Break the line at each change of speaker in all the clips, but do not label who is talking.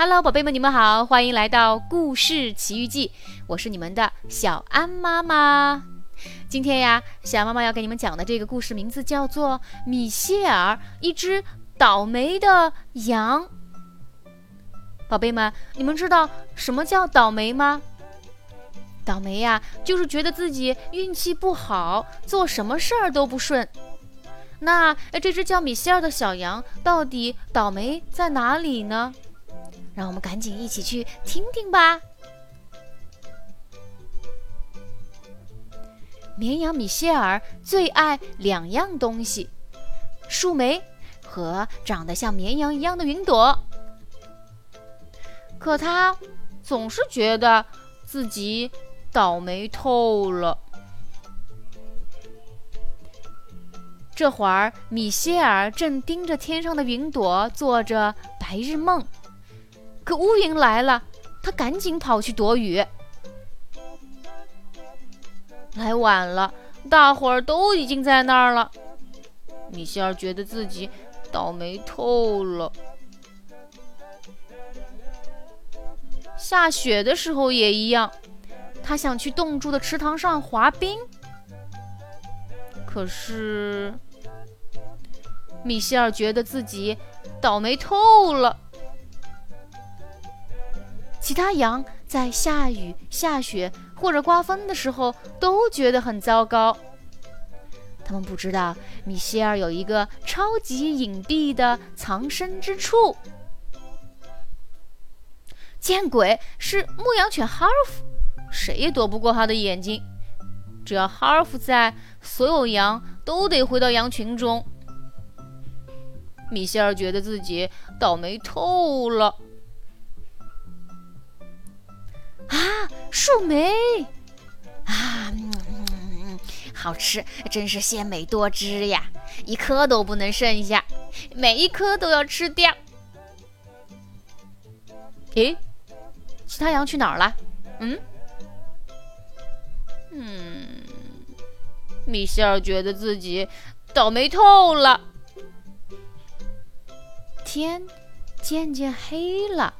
Hello，宝贝们，你们好，欢迎来到故事奇遇记，我是你们的小安妈妈。今天呀，小安妈妈要给你们讲的这个故事名字叫做《米歇尔，一只倒霉的羊》。宝贝们，你们知道什么叫倒霉吗？倒霉呀，就是觉得自己运气不好，做什么事儿都不顺。那这只叫米歇尔的小羊到底倒霉在哪里呢？让我们赶紧一起去听听吧。绵羊米歇尔最爱两样东西：树莓和长得像绵羊一样的云朵。可他总是觉得自己倒霉透了。这会儿，米歇尔正盯着天上的云朵做着白日梦。可乌云来了，他赶紧跑去躲雨。来晚了，大伙儿都已经在那儿了。米歇尔觉得自己倒霉透了。下雪的时候也一样，他想去冻住的池塘上滑冰，可是米歇尔觉得自己倒霉透了。其他羊在下雨、下雪或者刮风的时候都觉得很糟糕。他们不知道米歇尔有一个超级隐蔽的藏身之处。见鬼！是牧羊犬哈尔夫，谁也躲不过他的眼睛。只要哈尔夫在，所有羊都得回到羊群中。米歇尔觉得自己倒霉透了。树莓啊，嗯好吃，真是鲜美多汁呀！一颗都不能剩下，每一颗都要吃掉。诶，其他羊去哪儿了？嗯嗯，米歇尔觉得自己倒霉透了。天渐渐黑了。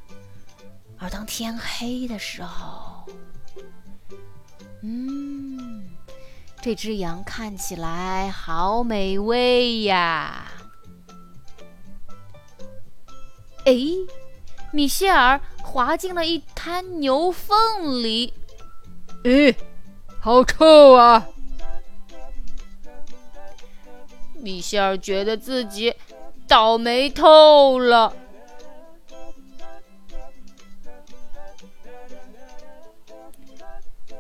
而当天黑的时候，这只羊看起来好美味呀！哎，米歇尔滑进了一滩牛粪里，
咦，好臭啊！
米歇尔觉得自己倒霉透了。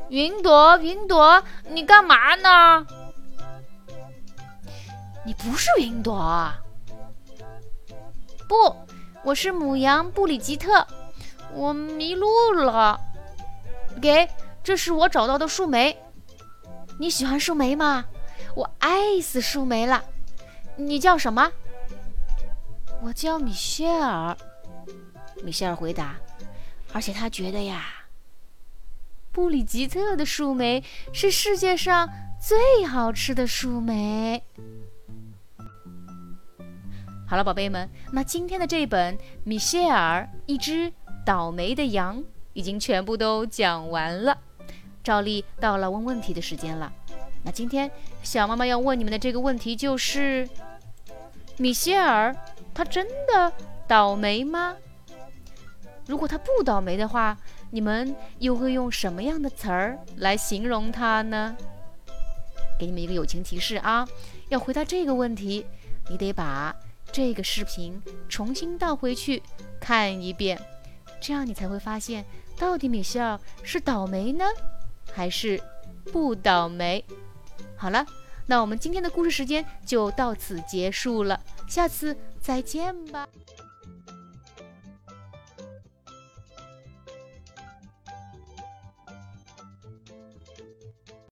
云朵，云朵，你干嘛呢？你不是云朵。不，我是母羊布里吉特。我迷路了。给，这是我找到的树莓。你喜欢树莓吗？我爱死树莓了。你叫什么？我叫米歇尔。米歇尔回答。而且他觉得呀。布里吉特的树莓是世界上最好吃的树莓。好了，宝贝们，那今天的这本《米歇尔：一只倒霉的羊》已经全部都讲完了。照例到了问问题的时间了。那今天小妈妈要问你们的这个问题就是：米歇尔他真的倒霉吗？如果他不倒霉的话。你们又会用什么样的词儿来形容他呢？给你们一个友情提示啊，要回答这个问题，你得把这个视频重新倒回去看一遍，这样你才会发现到底米歇尔是倒霉呢，还是不倒霉。好了，那我们今天的故事时间就到此结束了，下次再见吧。